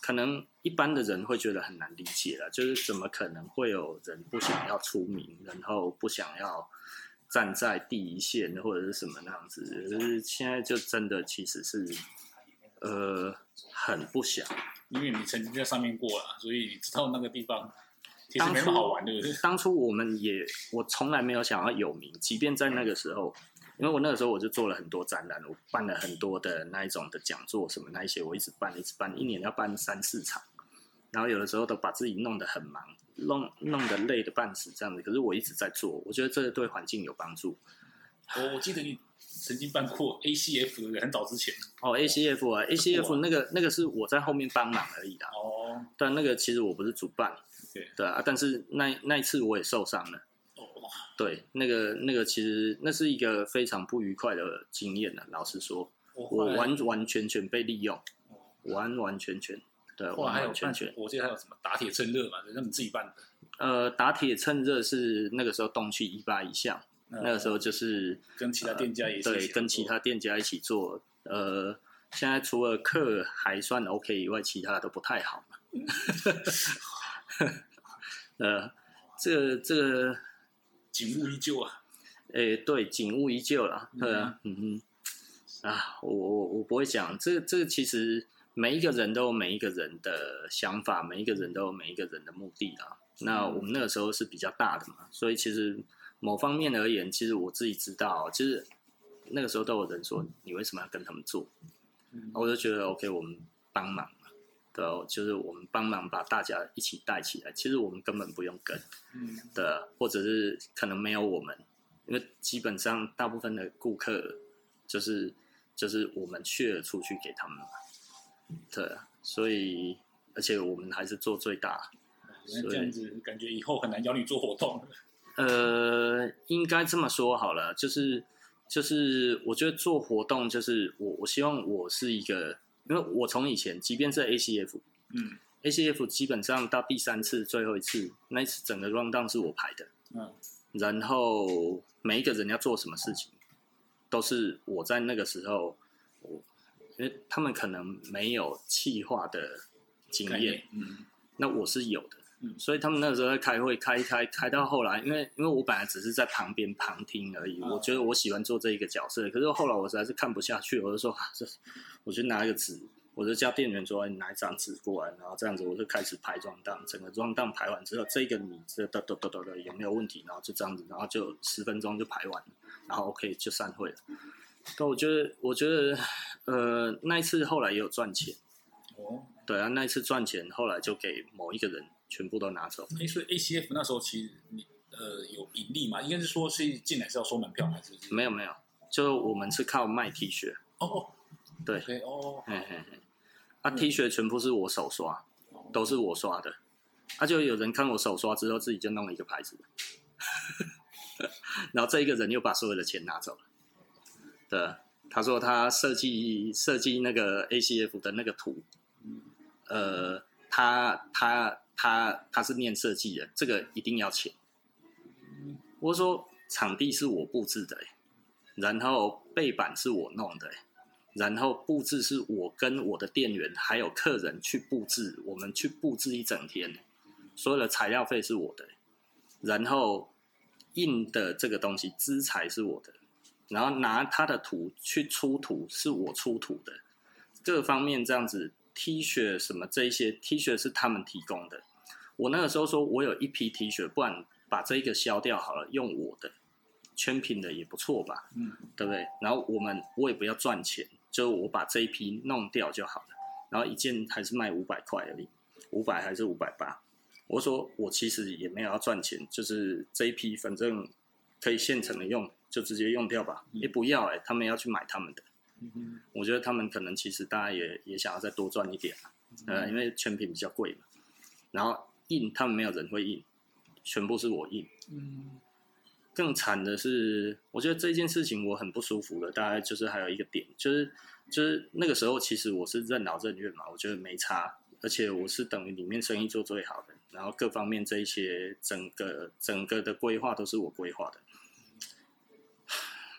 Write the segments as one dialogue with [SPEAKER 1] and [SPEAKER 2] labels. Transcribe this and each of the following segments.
[SPEAKER 1] 可能一般的人会觉得很难理解了，就是怎么可能会有人不想要出名，然后不想要站在第一线或者是什么那样子？就是现在就真的其实是，呃，很不想，
[SPEAKER 2] 因为你曾经在上面过了，所以你知道那个地方其实没那么好玩，对不对？
[SPEAKER 1] 当初我们也，我从来没有想要有名，即便在那个时候。因为我那个时候我就做了很多展览，我办了很多的那一种的讲座什么那一些，我一直办一直办，一年要办三四场，然后有的时候都把自己弄得很忙，弄弄得累得半死这样子。可是我一直在做，我觉得这个对环境有帮助。
[SPEAKER 2] 我我记得你曾经办过 ACF，很早之前。
[SPEAKER 1] 哦，ACF 啊，ACF 那个那个是我在后面帮忙而已的。哦。但那个其实我不是主办。对。对啊，但是那那一次我也受伤了。对，那个那个其实那是一个非常不愉快的经验呢。老实说，我完完全全被利用，完完全全。对，我还有全全。
[SPEAKER 2] 我记得还有什么打铁趁热嘛，那你自己办的。
[SPEAKER 1] 呃，打铁趁热是那个时候东区一八一巷，那个时候就是
[SPEAKER 2] 跟其他店家一起
[SPEAKER 1] 对，跟其他店家一起做。呃，现在除了课还算 OK 以外，其他都不太好。呃，这个这个。
[SPEAKER 2] 景物依旧啊，
[SPEAKER 1] 诶、欸，对，景物依旧啦，对啊，嗯哼，啊，我我我不会讲，这这个其实每一个人都有每一个人的想法，每一个人都有每一个人的目的啊。那我们那个时候是比较大的嘛，所以其实某方面而言，其实我自己知道，其实那个时候都有人说，你为什么要跟他们做？我就觉得 OK，我们帮忙。对，就是我们帮忙把大家一起带起来。其实我们根本不用跟，嗯，的，或者是可能没有我们，因为基本上大部分的顾客就是就是我们 share 出去给他们嘛。对，所以而且我们还是做最大，
[SPEAKER 2] 那这样子感觉以后很难邀你做活动。
[SPEAKER 1] 呃，应该这么说好了，就是就是我觉得做活动就是我我希望我是一个。因为我从以前，即便是 ACF，嗯，ACF 基本上到第三次最后一次，那一次整个 rundown 是我排的，嗯，然后每一个人要做什么事情，都是我在那个时候，我因为他们可能没有气化的经验，嗯，那我是有的。所以他们那个时候在开会，开一开开到后来，因为因为我本来只是在旁边旁听而已，我觉得我喜欢做这一个角色。可是后来我实在是看不下去，我就说，啊、这我就拿一个纸，我就叫店员说，你拿一张纸过来，然后这样子我就开始排 rundown，整个 rundown 排完之后，这个你这哒哒哒哒的有没有问题？然后就这样子，然后就十分钟就排完，然后 OK 就散会了。但我觉得，我觉得，呃，那一次后来也有赚钱。哦，对啊，那一次赚钱，后来就给某一个人。全部都拿走。
[SPEAKER 2] 哎，所以 ACF 那时候其实你呃有盈利吗？应该是说是进来是要收门票还是，是？
[SPEAKER 1] 没有没有，就我们是靠卖 T 恤。
[SPEAKER 2] 哦，
[SPEAKER 1] 对哦，嘿嘿嘿，啊 T 恤全部是我手刷，嗯、都是我刷的。啊，就有人看我手刷之后，自己就弄了一个牌子，然后这一个人又把所有的钱拿走了。对，他说他设计设计那个 ACF 的那个图，嗯、呃，他他。他他是念设计的，这个一定要钱。我说场地是我布置的，然后背板是我弄的，然后布置是我跟我的店员还有客人去布置，我们去布置一整天，所有的材料费是我的，然后印的这个东西资材是我的，然后拿他的图去出图是我出图的，各方面这样子。T 恤什么这一些 T 恤是他们提供的。我那个时候说，我有一批 T 恤，不然把这一个销掉好了，用我的全品的也不错吧？嗯，对不对？然后我们我也不要赚钱，就我把这一批弄掉就好了。然后一件还是卖五百块而已，五百还是五百八。我说我其实也没有要赚钱，就是这一批反正可以现成的用，就直接用掉吧。也不要哎、欸，他们要去买他们的。嗯，我觉得他们可能其实大家也也想要再多赚一点，呃，因为全品比较贵嘛。然后印他们没有人会印，全部是我印。嗯，更惨的是，我觉得这件事情我很不舒服的。大概就是还有一个点，就是就是那个时候其实我是任劳任怨嘛，我觉得没差，而且我是等于里面生意做最好的，然后各方面这一些整个整个的规划都是我规划的。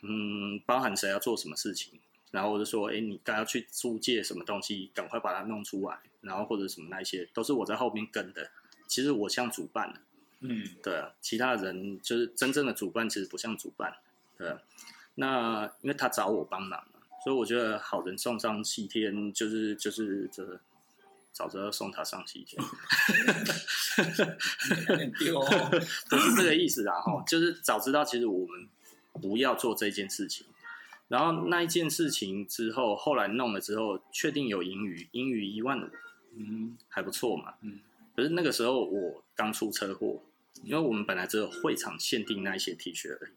[SPEAKER 1] 嗯，包含谁要做什么事情。然后我就说，哎，你该要去租借什么东西，赶快把它弄出来，然后或者什么那些，都是我在后面跟的。其实我像主办的，
[SPEAKER 2] 嗯，
[SPEAKER 1] 对啊，其他人就是真正的主办，其实不像主办，对啊。那因为他找我帮忙嘛，所以我觉得好人送上西天，就是就是这早知道送他上西天，
[SPEAKER 2] 有点丢，
[SPEAKER 1] 不是这个意思啊，哈，就是早知道其实我们不要做这件事情。然后那一件事情之后，后来弄了之后，确定有盈余，盈余一万五，嗯，还不错嘛，嗯。可是那个时候我刚出车祸，因为我们本来只有会场限定那一些 T 恤而已。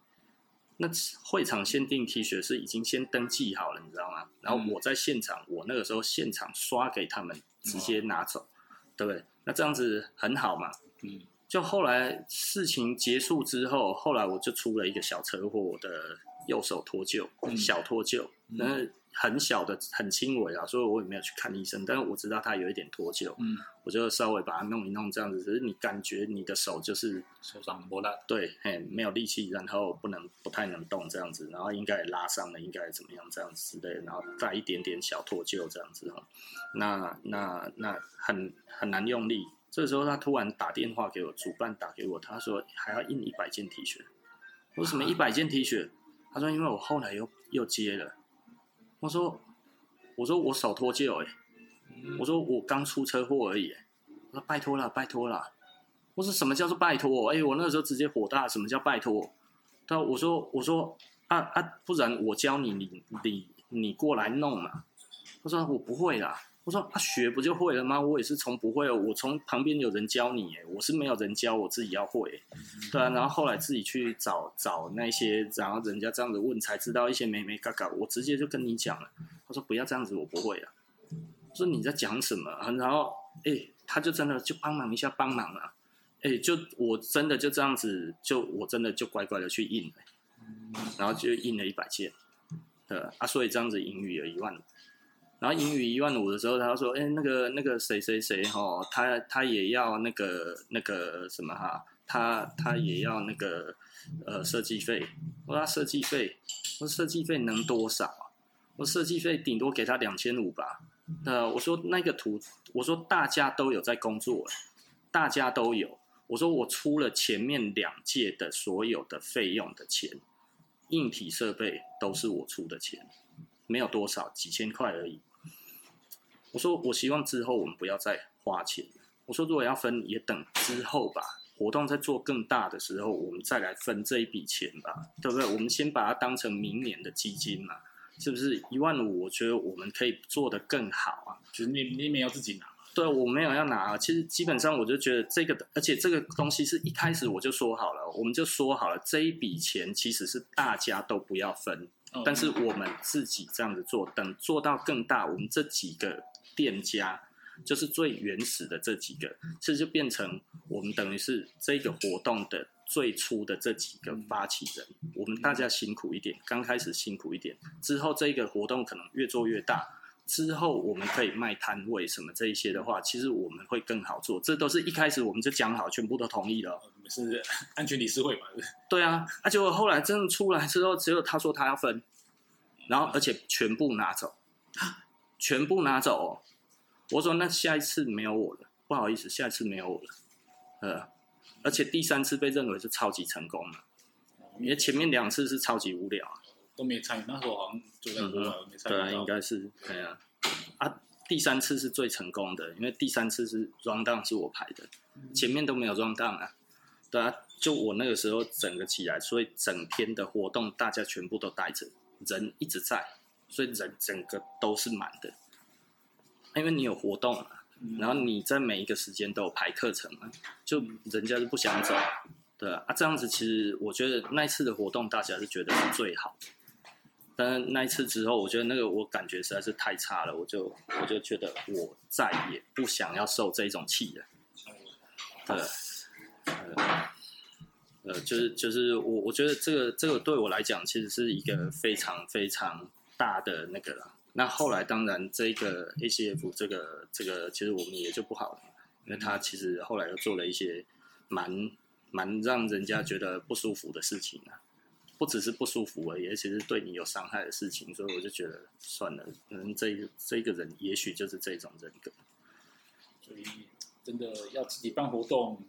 [SPEAKER 1] 那会场限定 T 恤是已经先登记好了，你知道吗？然后我在现场，我那个时候现场刷给他们，直接拿走，对不对？那这样子很好嘛，嗯。就后来事情结束之后，后来我就出了一个小车祸的。右手脱臼，小脱臼，那、嗯、很小的，很轻微啊，所以我也没有去看医生。但是我知道他有一点脱臼，嗯，我就稍微把它弄一弄，这样子。只是你感觉你的手就是
[SPEAKER 2] 受伤不大，
[SPEAKER 1] 对，嘿，没有力气，然后不能不太能动这样子，然后应该也拉伤了，应该怎么样这样子之类，然后带一点点小脱臼这样子哈。那那那很很难用力。这个时候他突然打电话给我，主办打给我，他说还要印一百件 T 恤。为什么一百件 T 恤？他说：“因为我后来又又接了。”我说：“我说我手脱臼哎，我说我刚出车祸而已。”我说：“拜托了，拜托了。”我说：“什么叫做拜托？”哎，我那个时候直接火大，什么叫拜托？他我说：“我说啊啊，不然我教你，你你你过来弄嘛。”他说：“我不会啦。”我说：“他、啊、学不就会了吗？我也是从不会，我从旁边有人教你，哎，我是没有人教，我自己要会，对啊。然后后来自己去找找那些，然后人家这样子问，才知道一些没没嘎嘎。我直接就跟你讲了，他说不要这样子，我不会啊。说你在讲什么？然后哎，他就真的就帮忙一下，帮忙啊。哎，就我真的就这样子，就我真的就乖乖的去印了，然后就印了一百件，对啊。所以这样子盈余有一万。然后盈余一万五的时候，他说：“哎，那个那个谁谁谁哈，他他也要那个那个什么哈，他他也要那个呃设计费。我说他设计费，我设计费能多少啊？我设计费顶多给他两千五吧。呃，我说那个图，我说大家都有在工作，大家都有。我说我出了前面两届的所有的费用的钱，硬体设备都是我出的钱，没有多少，几千块而已。”我说，我希望之后我们不要再花钱。我说，如果要分，也等之后吧。活动在做更大的时候，我们再来分这一笔钱吧，对不对？我们先把它当成明年的基金嘛，是不是？一万五，我觉得我们可以做得更好啊。
[SPEAKER 2] 就是你你没有自己拿？
[SPEAKER 1] 对，我没有要拿。其实基本上我就觉得这个，而且这个东西是一开始我就说好了，我们就说好了，这一笔钱其实是大家都不要分，但是我们自己这样子做，等做到更大，我们这几个。店家就是最原始的这几个，这就变成我们等于是这个活动的最初的这几个发起人。我们大家辛苦一点，刚开始辛苦一点，之后这个活动可能越做越大，之后我们可以卖摊位什么这一些的话，其实我们会更好做。这都是一开始我们就讲好，全部都同意了。
[SPEAKER 2] 是安全理事会嘛？
[SPEAKER 1] 对啊，而且我后来真的出来之后，只有他说他要分，然后而且全部拿走，全部拿走。我说那下一次没有我了，不好意思，下一次没有我了，呃，而且第三次被认为是超级成功了，因为前面两次是超级无聊，
[SPEAKER 2] 都没参与，那时候好像就在国外没参与。
[SPEAKER 1] 对啊，应该是对啊，啊，第三次是最成功的，因为第三次是 run down 是我排的，前面都没有 run down 啊，对啊，就我那个时候整个起来，所以整天的活动大家全部都带着，人一直在，所以人整个都是满的。因为你有活动嘛，然后你在每一个时间都有排课程嘛，就人家就不想走，对啊，啊这样子其实我觉得那一次的活动大家是觉得是最好的，但是那一次之后，我觉得那个我感觉实在是太差了，我就我就觉得我再也不想要受这种气了，对，呃，呃，就是就是我我觉得这个这个对我来讲其实是一个非常非常大的那个了。那后来当然，这个 ACF 这个这个其实我们也就不好了，因为他其实后来又做了一些蛮蛮让人家觉得不舒服的事情啊。不只是不舒服而已，而且是对你有伤害的事情，所以我就觉得算了，可能，这这个人也许就是这种人格，
[SPEAKER 2] 所以真的要自己办活动，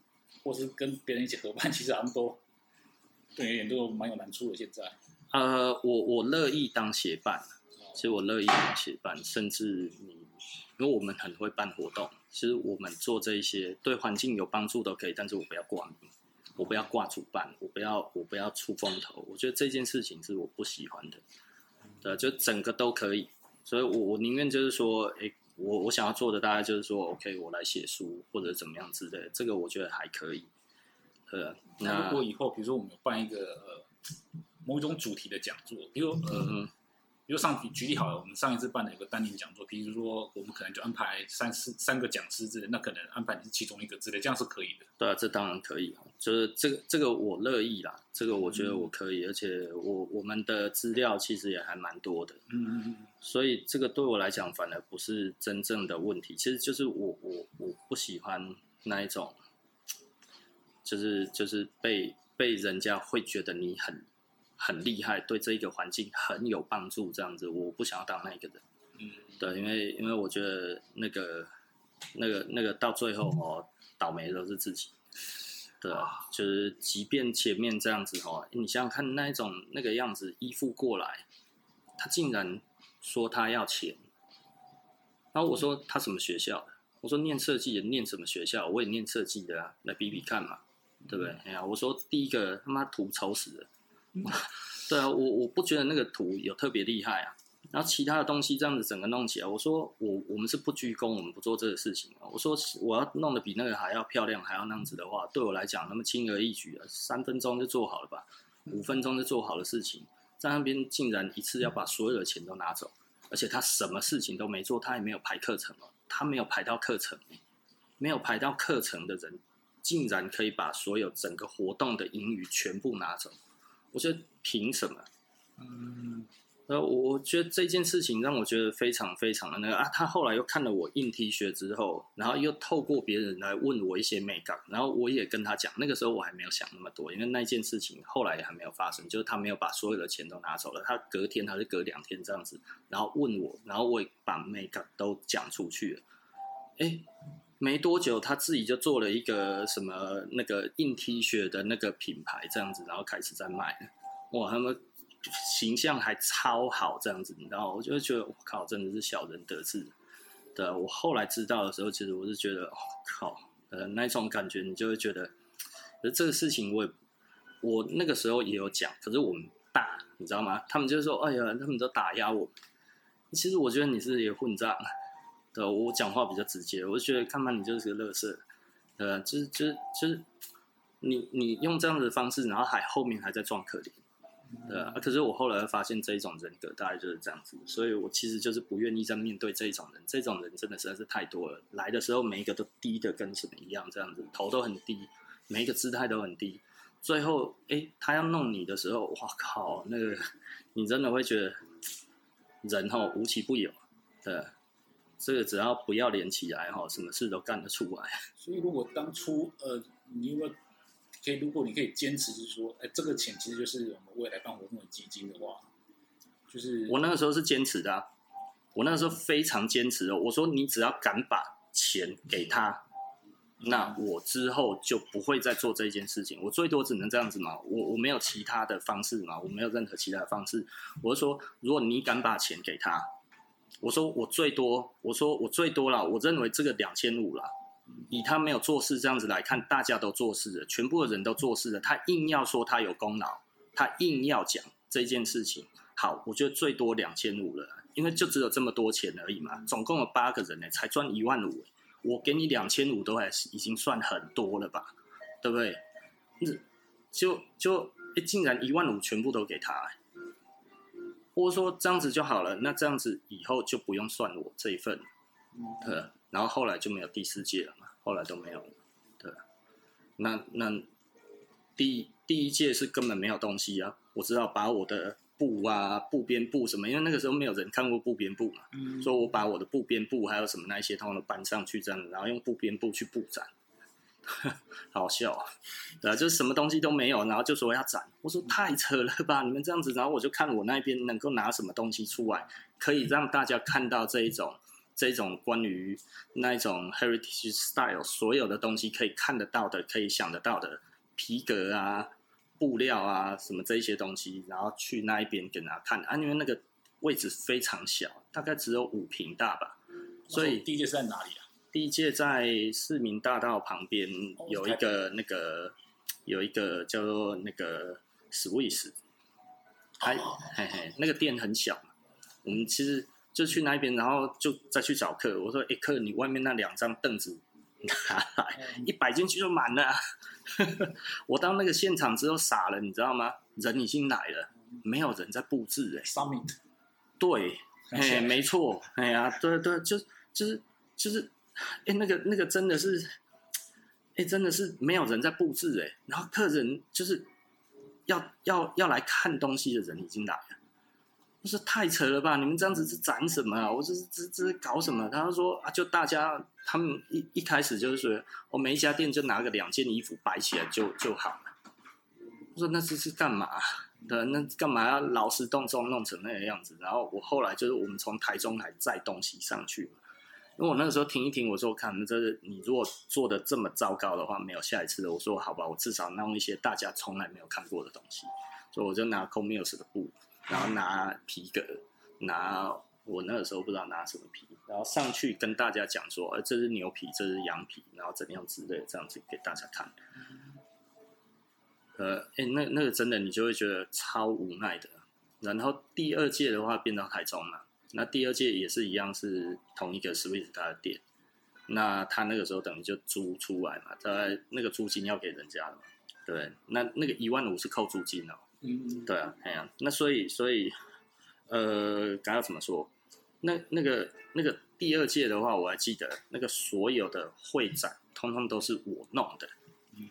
[SPEAKER 2] 或是跟别人一起合办，其实他们都对你而言都蛮有难处的。现在，
[SPEAKER 1] 呃，我我乐意当协办，其实我乐意当协办，甚至你，因为我们很会办活动，其实我们做这一些对环境有帮助都可以，但是我不要挂名。我不要挂主办，我不要，我不要出风头。我觉得这件事情是我不喜欢的，对，就整个都可以。所以我，我我宁愿就是说，诶、欸，我我想要做的大概就是说，OK，我来写书或者怎么样之类的，这个我觉得还可以。呃，那
[SPEAKER 2] 如果以后，比如说我们有办一个呃某一种主题的讲座，比如呃。嗯比如上举例好了，我们上一次办的有个单宁讲座，比如说我们可能就安排三四三个讲师之类，那可能安排你是其中一个之类，这样是可以的。
[SPEAKER 1] 对啊，这当然可以，就是这个这个我乐意啦，这个我觉得我可以，而且我我们的资料其实也还蛮多的，嗯嗯嗯，所以这个对我来讲反而不是真正的问题，其实就是我我我不喜欢那一种，就是就是被被人家会觉得你很。很厉害，对这一个环境很有帮助，这样子，我不想要当那个人。嗯，对，因为因为我觉得那个那个那个到最后哦，倒霉的都是自己。对，就是即便前面这样子哦，你想想看那一种那个样子依附过来，他竟然说他要钱，然后我说他什么学校的？我说念设计的念什么学校？我也念设计的啊，来比比看嘛，对不对？哎呀，我说第一个他妈图丑死了。对啊，我我不觉得那个图有特别厉害啊。然后其他的东西这样子整个弄起来，我说我我们是不居功，我们不做这个事情。我说我要弄得比那个还要漂亮，还要那样子的话，对我来讲那么轻而易举啊，三分钟就做好了吧，五分钟就做好的事情，在那边竟然一次要把所有的钱都拿走，而且他什么事情都没做，他也没有排课程哦，他没有排到课程，没有排到课程的人，竟然可以把所有整个活动的盈余全部拿走。我觉得凭什么？嗯，呃，我觉得这件事情让我觉得非常非常的那个啊。他后来又看了我印 T 恤之后，然后又透过别人来问我一些美感，然后我也跟他讲，那个时候我还没有想那么多，因为那件事情后来也还没有发生，就是他没有把所有的钱都拿走了，他隔天还是隔两天这样子，然后问我，然后我也把美感都讲出去了。哎，没多久他自己就做了一个什么那个硬 T 恤的那个品牌这样子，然后开始在卖。哇，他们形象还超好这样子，你知道？我就觉得我靠，真的是小人得志。对，我后来知道的时候，其实我是觉得，我靠，呃，那种感觉你就会觉得，可是这个事情我也我那个时候也有讲，可是我们大，你知道吗？他们就说，哎呀，他们都打压我。其实我觉得你是一个混账。对，我讲话比较直接，我就觉得看吧，你就是个乐色，呃，就是就是就是你你用这样的方式，然后还后面还在装可怜，对啊。可是我后来发现这一种人格大概就是这样子，所以我其实就是不愿意再面对这一种人，这种人真的实在是太多了。来的时候每一个都低的跟什么一样，这样子头都很低，每一个姿态都很低，最后哎他要弄你的时候，哇靠，那个你真的会觉得人吼无奇不有，对。这个只要不要连起来哈，什么事都干得出来。
[SPEAKER 2] 所以如果当初呃，你如果可以，如果你可以坚持，就是说，哎，这个钱其实就是我们未来办活动的基金的话，就是
[SPEAKER 1] 我那个时候是坚持的啊，我那个时候非常坚持的。我说你只要敢把钱给他，那我之后就不会再做这件事情。我最多只能这样子嘛，我我没有其他的方式嘛，我没有任何其他的方式。我是说，如果你敢把钱给他。我说我最多，我说我最多了。我认为这个两千五了，以他没有做事这样子来看，大家都做事了，全部的人都做事了。他硬要说他有功劳，他硬要讲这件事情。好，我觉得最多两千五了，因为就只有这么多钱而已嘛。总共有八个人呢，才赚一万五，我给你两千五都还已经算很多了吧？对不对？就就竟然一万五全部都给他。或者说这样子就好了，那这样子以后就不用算我这一份，对，然后后来就没有第四届了嘛，后来都没有了，对，那那第第一届是根本没有东西啊，我知道把我的布啊、布边布什么，因为那个时候没有人看过布边布嘛，所以我把我的布边布还有什么那些通通都搬上去这样，然后用布边布去布展，好笑，对啊，就是什么东西都没有，然后就说要展，我说太扯了吧，你们这样子，然后我就看我那边能够拿什么东西出来，可以让大家看到这一种这一种关于那一种 heritage style 所有的东西可以看得到的，可以想得到的皮革啊、布料啊什么这一些东西，然后去那一边给大家看。啊，因为那个位置非常小，大概只有五平大吧，所以
[SPEAKER 2] 第一届是在哪里啊？
[SPEAKER 1] 第一届在市民大道旁边有一个那个有一个叫做那个 Swiss，还嘿嘿，那个店很小，我们其实就去那边，然后就再去找客。我说：“哎，客，你外面那两张凳子拿来，一摆进去就满了。”我到那个现场之后傻了，你知道吗？人已经来了，没有人在布置哎。
[SPEAKER 2] Summit，
[SPEAKER 1] 对，哎，没错，哎呀，对对，就就是就是。哎，那个那个真的是，哎，真的是没有人在布置哎，然后客人就是要要要来看东西的人已经来了，我说太扯了吧，你们这样子是展什么啊？我这是这这是搞什么？他说啊，就大家他们一一开始就是说，我每一家店就拿个两件衣服摆起来就就好了。我说那这是干嘛？对，那干嘛要劳师动众弄成那个样子？然后我后来就是我们从台中来载东西上去。因为我那个时候听一听，我说看，这是你如果做的这么糟糕的话，没有下一次了。我说好吧，我至少弄一些大家从来没有看过的东西。所以我就拿 Comills 的布，然后拿皮革，拿我那个时候不知道拿什么皮，然后上去跟大家讲说，呃，这是牛皮，这是羊皮，然后怎样之类，这样子给大家看。呃，哎，那那个真的，你就会觉得超无奈的。然后第二届的话变到台中了。那第二届也是一样，是同一个 Swiss 他的店。那他那个时候等于就租出来嘛，他那个租金要给人家的嘛，对。那那个一万五是扣租金哦。嗯。对啊，哎呀，那所以所以，呃，刚刚怎么说？那那个那个第二届的话，我还记得那个所有的会展，通通都是我弄的。嗯。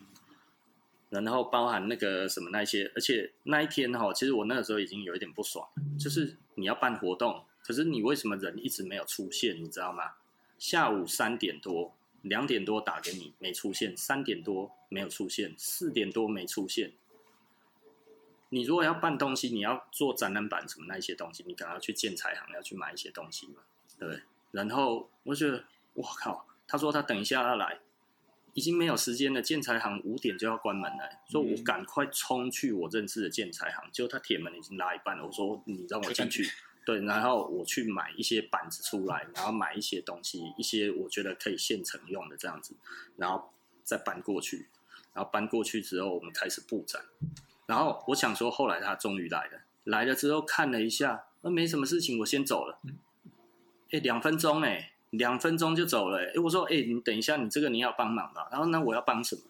[SPEAKER 1] 然后包含那个什么那些，而且那一天哈，其实我那个时候已经有一点不爽，就是你要办活动。可是你为什么人一直没有出现？你知道吗？下午三点多、两点多打给你没出现，三点多没有出现，四点多没出现。你如果要办东西，你要做展览板什么那一些东西，你可能要去建材行要去买一些东西嘛，对不对？然后我觉得，我靠，他说他等一下要来，已经没有时间了。建材行五点就要关门了，所以我赶快冲去我认识的建材行，结果他铁门已经拉一半了。我说你让我进去。对，然后我去买一些板子出来，然后买一些东西，一些我觉得可以现成用的这样子，然后再搬过去，然后搬过去之后，我们开始布展。然后我想说，后来他终于来了，来了之后看了一下，那没什么事情，我先走了。哎，两分钟哎，两分钟就走了哎。我说哎，你等一下，你这个你要帮忙吧？然后那我要帮什么？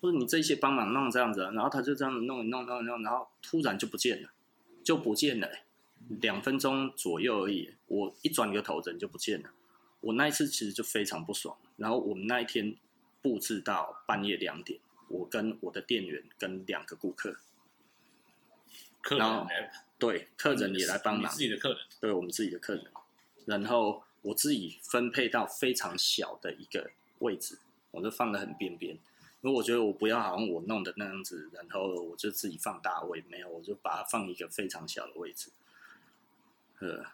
[SPEAKER 1] 或者你这些帮忙弄这样子，然后他就这样子弄弄弄弄，然后突然就不见了，就不见了。两分钟左右而已，我一转个头人就不见了。我那一次其实就非常不爽。然后我们那一天布置到半夜两点，我跟我的店员跟两个顾客，
[SPEAKER 2] 客人来，
[SPEAKER 1] 对，客人也来帮忙，
[SPEAKER 2] 自己的客人，
[SPEAKER 1] 对我们自己的客人。然后我自己分配到非常小的一个位置，我就放得很边边，因为我觉得我不要好像我弄的那样子，然后我就自己放大位，没有，我就把它放一个非常小的位置。呃，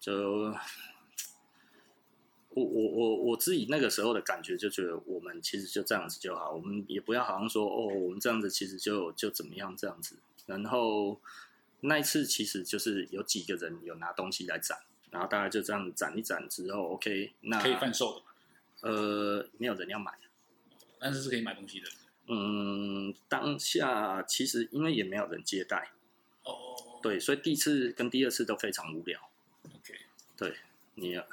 [SPEAKER 1] 就我我我我自己那个时候的感觉，就觉得我们其实就这样子就好，我们也不要好像说哦，我们这样子其实就就怎么样这样子。然后那一次其实就是有几个人有拿东西来展，然后大家就这样展一展之后，OK，那
[SPEAKER 2] 可以贩售的。
[SPEAKER 1] 呃，没有人要买，
[SPEAKER 2] 但是是可以买东西的。
[SPEAKER 1] 嗯，当下其实因为也没有人接待。对，所以第一次跟第二次都非常无聊。
[SPEAKER 2] OK，
[SPEAKER 1] 对，你呃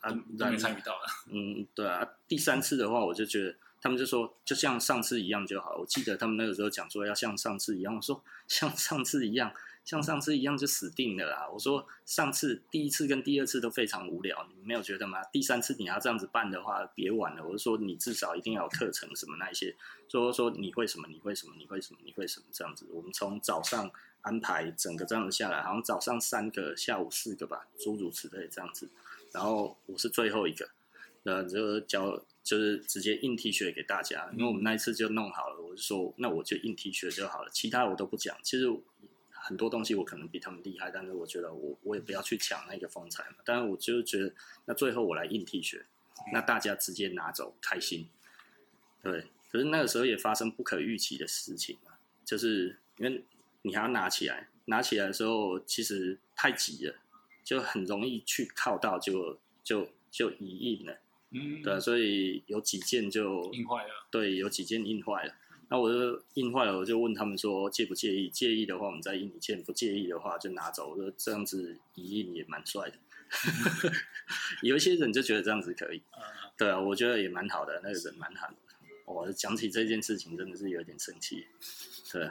[SPEAKER 1] 啊，
[SPEAKER 2] 没参与到了。
[SPEAKER 1] 嗯，对啊。第三次的话，我就觉得他们就说，就像上次一样就好。我记得他们那个时候讲说要像上次一样，我说像上次一样，像上次一样就死定了啦。我说上次第一次跟第二次都非常无聊，你没有觉得吗？第三次你要这样子办的话，别玩了。我就说你至少一定要有课程什么那一些，说说你会什么，你会什么，你会什么，你会什么这样子。我们从早上。安排整个这样子下来，好像早上三个，下午四个吧，诸如此类这样子。然后我是最后一个，呃，就教就是直接印 T 恤给大家，因为我们那一次就弄好了，我就说那我就印 T 恤就好了，其他我都不讲。其实很多东西我可能比他们厉害，但是我觉得我我也不要去抢那个风采嘛。但是我就觉得，那最后我来印 T 恤，那大家直接拿走开心。对，可是那个时候也发生不可预期的事情嘛，就是因为你还要拿起来，拿起来的时候其实太急了，就很容易去靠到就就就一印了。嗯，对，所以有几件就
[SPEAKER 2] 印坏了。
[SPEAKER 1] 对，有几件印坏了。那我就印坏了，我就问他们说介不介意？介意的话，我们再印一件；不介意的话，就拿走。我说这样子一印也蛮帅的。有一些人就觉得这样子可以。对啊，我觉得也蛮好的。那个人蛮好的。我讲起这件事情，真的是有点生气。对，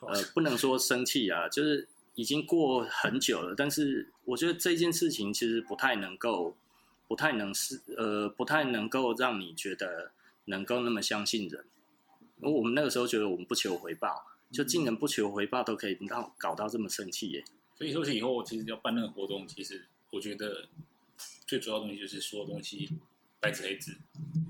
[SPEAKER 1] 呃，不能说生气啊，就是已经过很久了。但是我觉得这件事情其实不太能够。不太能是呃，不太能够让你觉得能够那么相信人。因为我们那个时候觉得我们不求回报，就竟然不求回报都可以到搞到这么生气耶。
[SPEAKER 2] 所以说是以后其实要办那个活动，其实我觉得最主要的东西就是所有东西白纸黑字。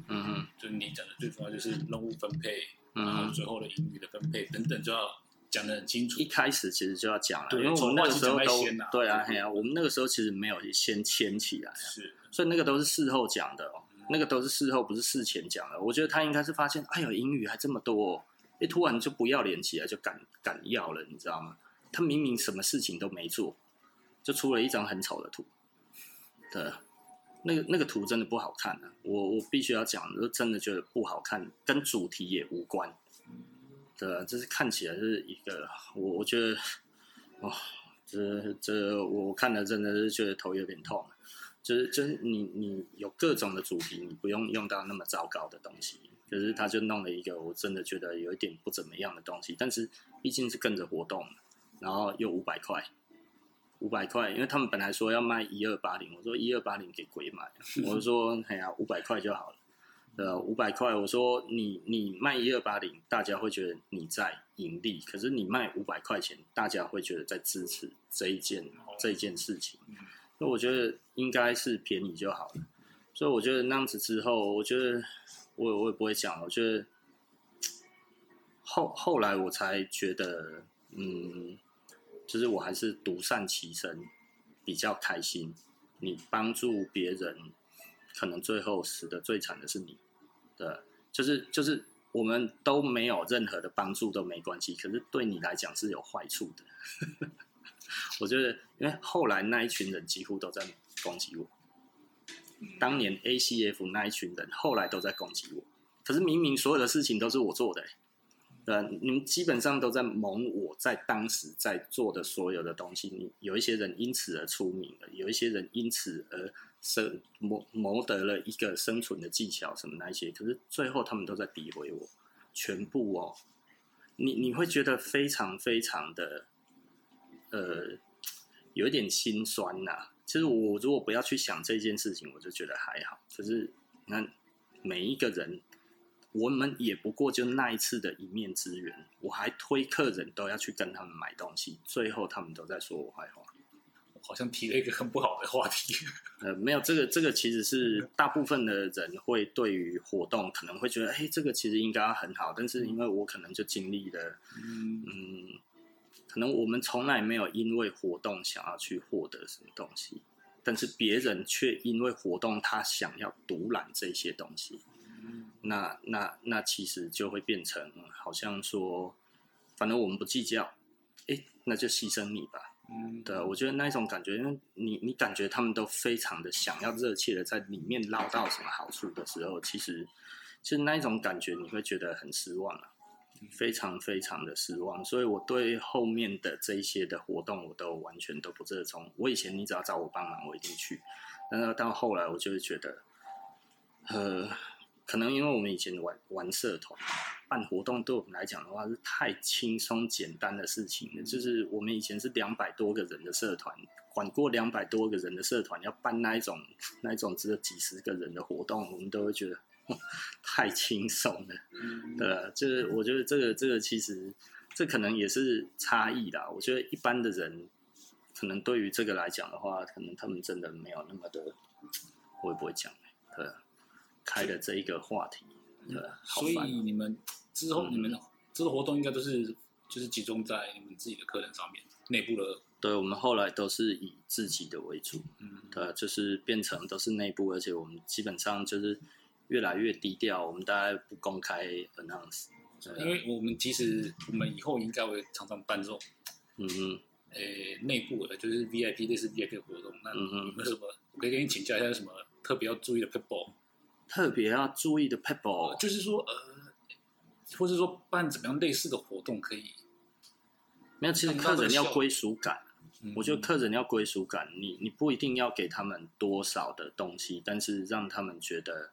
[SPEAKER 2] 嗯哼，就是你讲的最重要就是任务分配，嗯，然后最后的盈余的分配等等就要。讲的很清楚，
[SPEAKER 1] 一开始其实就要讲了，因为我们那个时候都对啊，我们那个时候其实没有先牵起来，是，所以那个都是事后讲的，那个都是事后，不是事前讲的。我觉得他应该是发现，哎呦，英语还这么多，哎，突然就不要脸起来，就敢敢要了，你知道吗？他明明什么事情都没做，就出了一张很丑的图，对，那个那个图真的不好看啊，我我必须要讲，就真的觉得不好看，跟主题也无关。对，就是看起来是一个，我我觉得，哦，这这我看了真的是觉得头有点痛，就是就是你你有各种的主题，你不用用到那么糟糕的东西，可是他就弄了一个我真的觉得有一点不怎么样的东西，但是毕竟是跟着活动，然后又五百块，五百块，因为他们本来说要卖一二八零，我说一二八零给鬼买，我就说哎呀五百块就好了。呃，五百块，我说你你卖一二八零，大家会觉得你在盈利，可是你卖五百块钱，大家会觉得在支持这一件这一件事情。那我觉得应该是便宜就好了，所以我觉得那样子之后，我觉得我我也不会讲，我觉得后后来我才觉得，嗯，就是我还是独善其身比较开心。你帮助别人。可能最后死的最惨的是你，对，就是就是我们都没有任何的帮助都没关系，可是对你来讲是有坏处的。我觉得，因为后来那一群人几乎都在攻击我，当年 ACF 那一群人后来都在攻击我，可是明明所有的事情都是我做的，对，你们基本上都在蒙我在当时在做的所有的东西，你有一些人因此而出名了，有一些人因此而。生谋谋得了一个生存的技巧什么那些，可是最后他们都在诋毁我，全部哦，你你会觉得非常非常的，呃，有一点心酸呐、其实我如果不要去想这件事情，我就觉得还好。可是你看每一个人，我们也不过就那一次的一面之缘，我还推客人都要去跟他们买东西，最后他们都在说我坏话。
[SPEAKER 2] 好像提了一个很不好的话题。
[SPEAKER 1] 呃，没有，这个这个其实是大部分的人会对于活动可能会觉得，哎，这个其实应该很好，但是因为我可能就经历了，嗯，嗯，可能我们从来没有因为活动想要去获得什么东西，但是别人却因为活动他想要独揽这些东西，那那那其实就会变成好像说，反正我们不计较，哎，那就牺牲你吧。嗯，对，我觉得那一种感觉，因为你你感觉他们都非常的想要热切的在里面捞到什么好处的时候，其实其实那一种感觉你会觉得很失望啊，非常非常的失望。所以我对后面的这一些的活动，我都完全都不热衷。我以前你只要找我帮忙，我一定去，但是到后来我就会觉得，呃。可能因为我们以前玩玩社团，办活动对我们来讲的话是太轻松简单的事情了。就是我们以前是两百多个人的社团，管过两百多个人的社团，要办那一种 那一种只有几十个人的活动，我们都会觉得太轻松了。对啊，就是我觉得这个这个其实这可能也是差异啦。我觉得一般的人可能对于这个来讲的话，可能他们真的没有那么的，我也不会讲，对。开的这一个话题。对，
[SPEAKER 2] 所以你们之后你们这个活动应该都是就是集中在你们自己的客人上面，内部的。
[SPEAKER 1] 对，我们后来都是以自己的为主，嗯，对，就是变成都是内部，而且我们基本上就是越来越低调，我们大概不公开 announce。
[SPEAKER 2] 因为我们其实我们以后应该会常常办这种，
[SPEAKER 1] 嗯嗯，
[SPEAKER 2] 诶，内部的，就是 VIP 类似 VIP 的活动。那有没有什么？我可以跟你请教一下，有什么特别要注意的 people？
[SPEAKER 1] 特别要注意的 people，
[SPEAKER 2] 就是说，呃，或是说办怎么样类似的活动可以？
[SPEAKER 1] 没有，其实客人要归属感。我觉得客人要归属感，你你不一定要给他们多少的东西，但是让他们觉得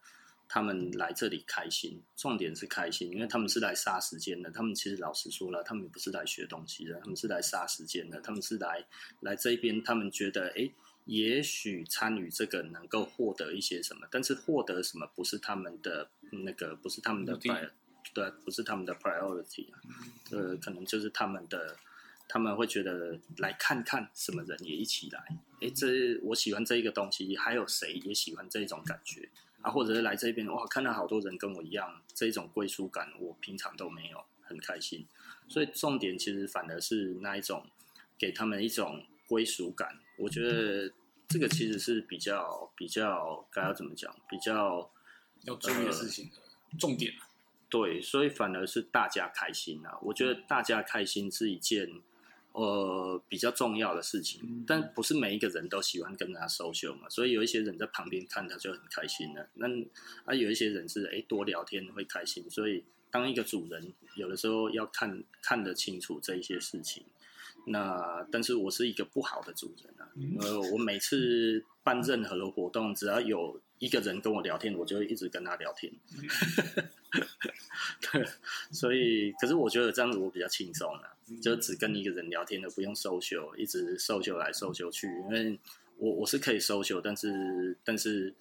[SPEAKER 1] 他们来这里开心。重点是开心，因为他们是来杀时间的。他们其实老实说了，他们也不是来学东西的，他们是来杀时间的。他们是来来这边，他们觉得，哎，也许参与这个能够获得一些什么，但是获得什么不是他们的那个，不是他们的 pri，对，不是他们的 priority，呃，可能就是他们的。他们会觉得来看看什么人也一起来，哎，这我喜欢这一个东西，还有谁也喜欢这种感觉啊？或者是来这边哇，看到好多人跟我一样，这种归属感我平常都没有，很开心。所以重点其实反而是那一种给他们一种归属感。我觉得这个其实是比较比较该要怎么讲，比较
[SPEAKER 2] 要注意的事情的、呃、重点。
[SPEAKER 1] 对，所以反而是大家开心啊！我觉得大家开心是一件。呃，比较重要的事情，但不是每一个人都喜欢跟他 social 嘛，所以有一些人在旁边看他就很开心了。那啊，有一些人是哎多聊天会开心，所以当一个主人，有的时候要看看得清楚这一些事情。那但是我是一个不好的主人啊，呃，我每次办任何的活动，只要有一个人跟我聊天，我就会一直跟他聊天。对，所以可是我觉得这样子我比较轻松啊。就只跟一个人聊天的，不用 social，一直 social 来 social 去。因为我我是可以 social，但是但是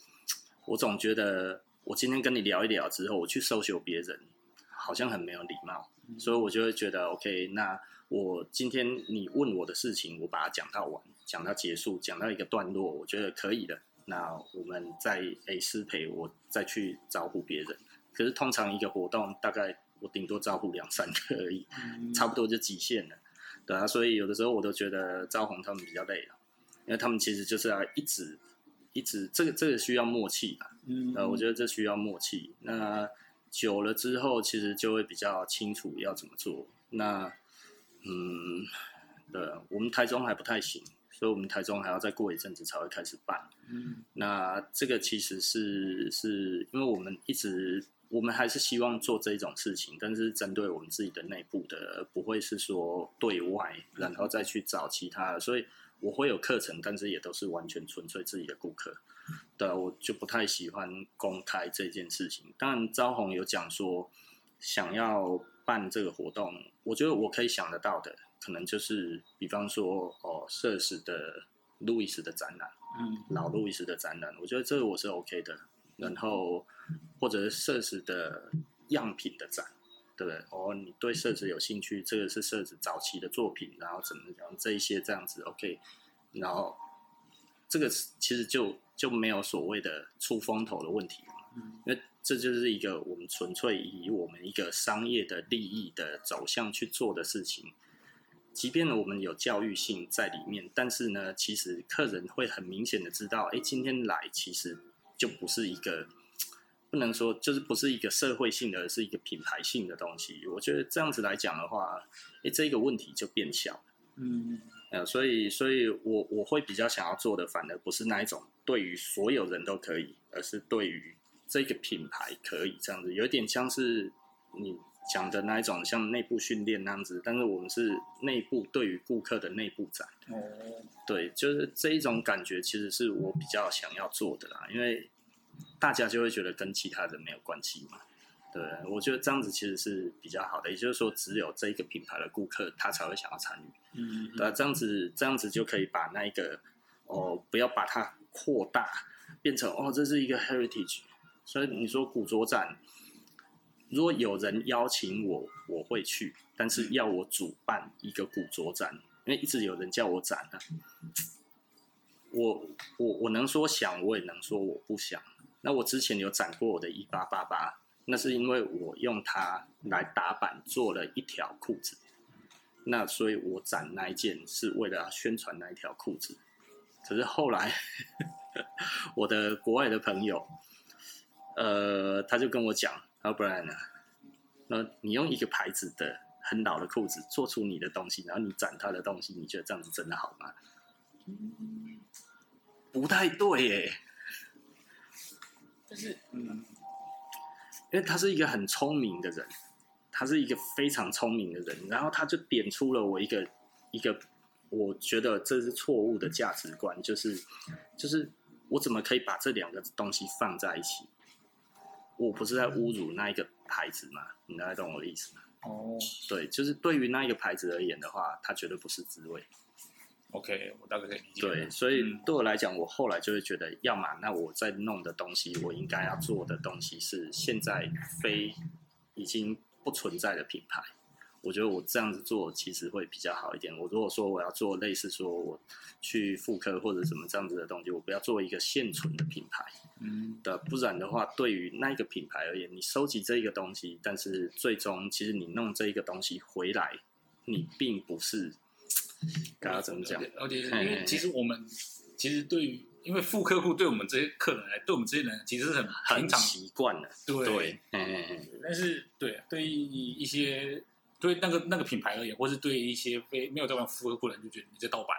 [SPEAKER 1] 我总觉得我今天跟你聊一聊之后，我去 social 别人，好像很没有礼貌，所以我就会觉得 OK。那我今天你问我的事情，我把它讲到完，讲到结束，讲到一个段落，我觉得可以的。那我们再诶失陪，我再去招呼别人。可是通常一个活动大概。我顶多招呼两三个而已，差不多就极限了，对啊，所以有的时候我都觉得招红他们比较累了，因为他们其实就是要一直一直，这个这个需要默契吧，嗯，呃，我觉得这需要默契。那久了之后，其实就会比较清楚要怎么做。那嗯，对，我们台中还不太行，所以我们台中还要再过一阵子才会开始办。嗯，那这个其实是是因为我们一直。我们还是希望做这种事情，但是针对我们自己的内部的，不会是说对外，然后再去找其他的。所以我会有课程，但是也都是完全纯粹自己的顾客。对，我就不太喜欢公开这件事情。当然，招红有讲说想要办这个活动，我觉得我可以想得到的，可能就是比方说哦，设施的路易斯的展览，嗯，老路易斯的展览，我觉得这个我是 OK 的。然后，或者是设置的样品的展，对不对？哦，你对设置有兴趣，这个是设置早期的作品，然后怎么讲这一些这样子，OK。然后这个其实就就没有所谓的出风头的问题，因为这就是一个我们纯粹以我们一个商业的利益的走向去做的事情。即便呢我们有教育性在里面，但是呢，其实客人会很明显的知道，哎，今天来其实。就不是一个不能说，就是不是一个社会性的，而是一个品牌性的东西。我觉得这样子来讲的话，哎，这个问题就变小。嗯，呃，所以，所以我我会比较想要做的，反而不是那一种对于所有人都可以，而是对于这个品牌可以这样子，有点像是你讲的那一种，像内部训练那样子。但是我们是内部对于顾客的内部展。哦。对，就是这一种感觉，其实是我比较想要做的啦，因为大家就会觉得跟其他人没有关系嘛。对，我觉得这样子其实是比较好的，也就是说，只有这一个品牌的顾客他才会想要参与。嗯，对，这样子这样子就可以把那一个哦，不要把它扩大，变成哦，这是一个 heritage。所以你说古着展，如果有人邀请我，我会去，但是要我主办一个古着展。因为一直有人叫我展啊，我我我能说想，我也能说我不想。那我之前有展过我的一八八八，那是因为我用它来打版做了一条裤子，那所以我展那一件是为了宣传那一条裤子。可是后来 我的国外的朋友，呃，他就跟我讲，要不然呢，那你用一个牌子的很老的裤子做出你的东西，然后你展他的东西，你觉得这样子真的好吗？不太对耶。
[SPEAKER 2] 但是，嗯，
[SPEAKER 1] 因为他是一个很聪明的人，他是一个非常聪明的人，然后他就点出了我一个一个，我觉得这是错误的价值观，就是就是我怎么可以把这两个东西放在一起？我不是在侮辱那一个牌子吗？你大概懂我的意思吗？
[SPEAKER 2] 哦，
[SPEAKER 1] 对，就是对于那一个牌子而言的话，它绝对不是滋味。
[SPEAKER 2] OK，我大概可以理解。
[SPEAKER 1] 对，所以对我来讲，我后来就会觉得，要么那我在弄的东西，我应该要做的东西是现在非已经不存在的品牌。我觉得我这样子做其实会比较好一点。我如果说我要做类似说我去复刻或者什么这样子的东西，我不要做一个现存的品牌。嗯，的，不然的话，对于那一个品牌而言，你收集这一个东西，但是最终其实你弄这一个东西回来，你并不是。刚刚怎么讲？
[SPEAKER 2] 而且因为其实我们其实对于，因为副客户对我们这些客人来，对我们这些人其实是很平常
[SPEAKER 1] 习惯的。对，嗯，
[SPEAKER 2] 但是对对于一些对那个那个品牌而言，或是对一些非没有在玩复刻裤的人，就觉得你在盗版。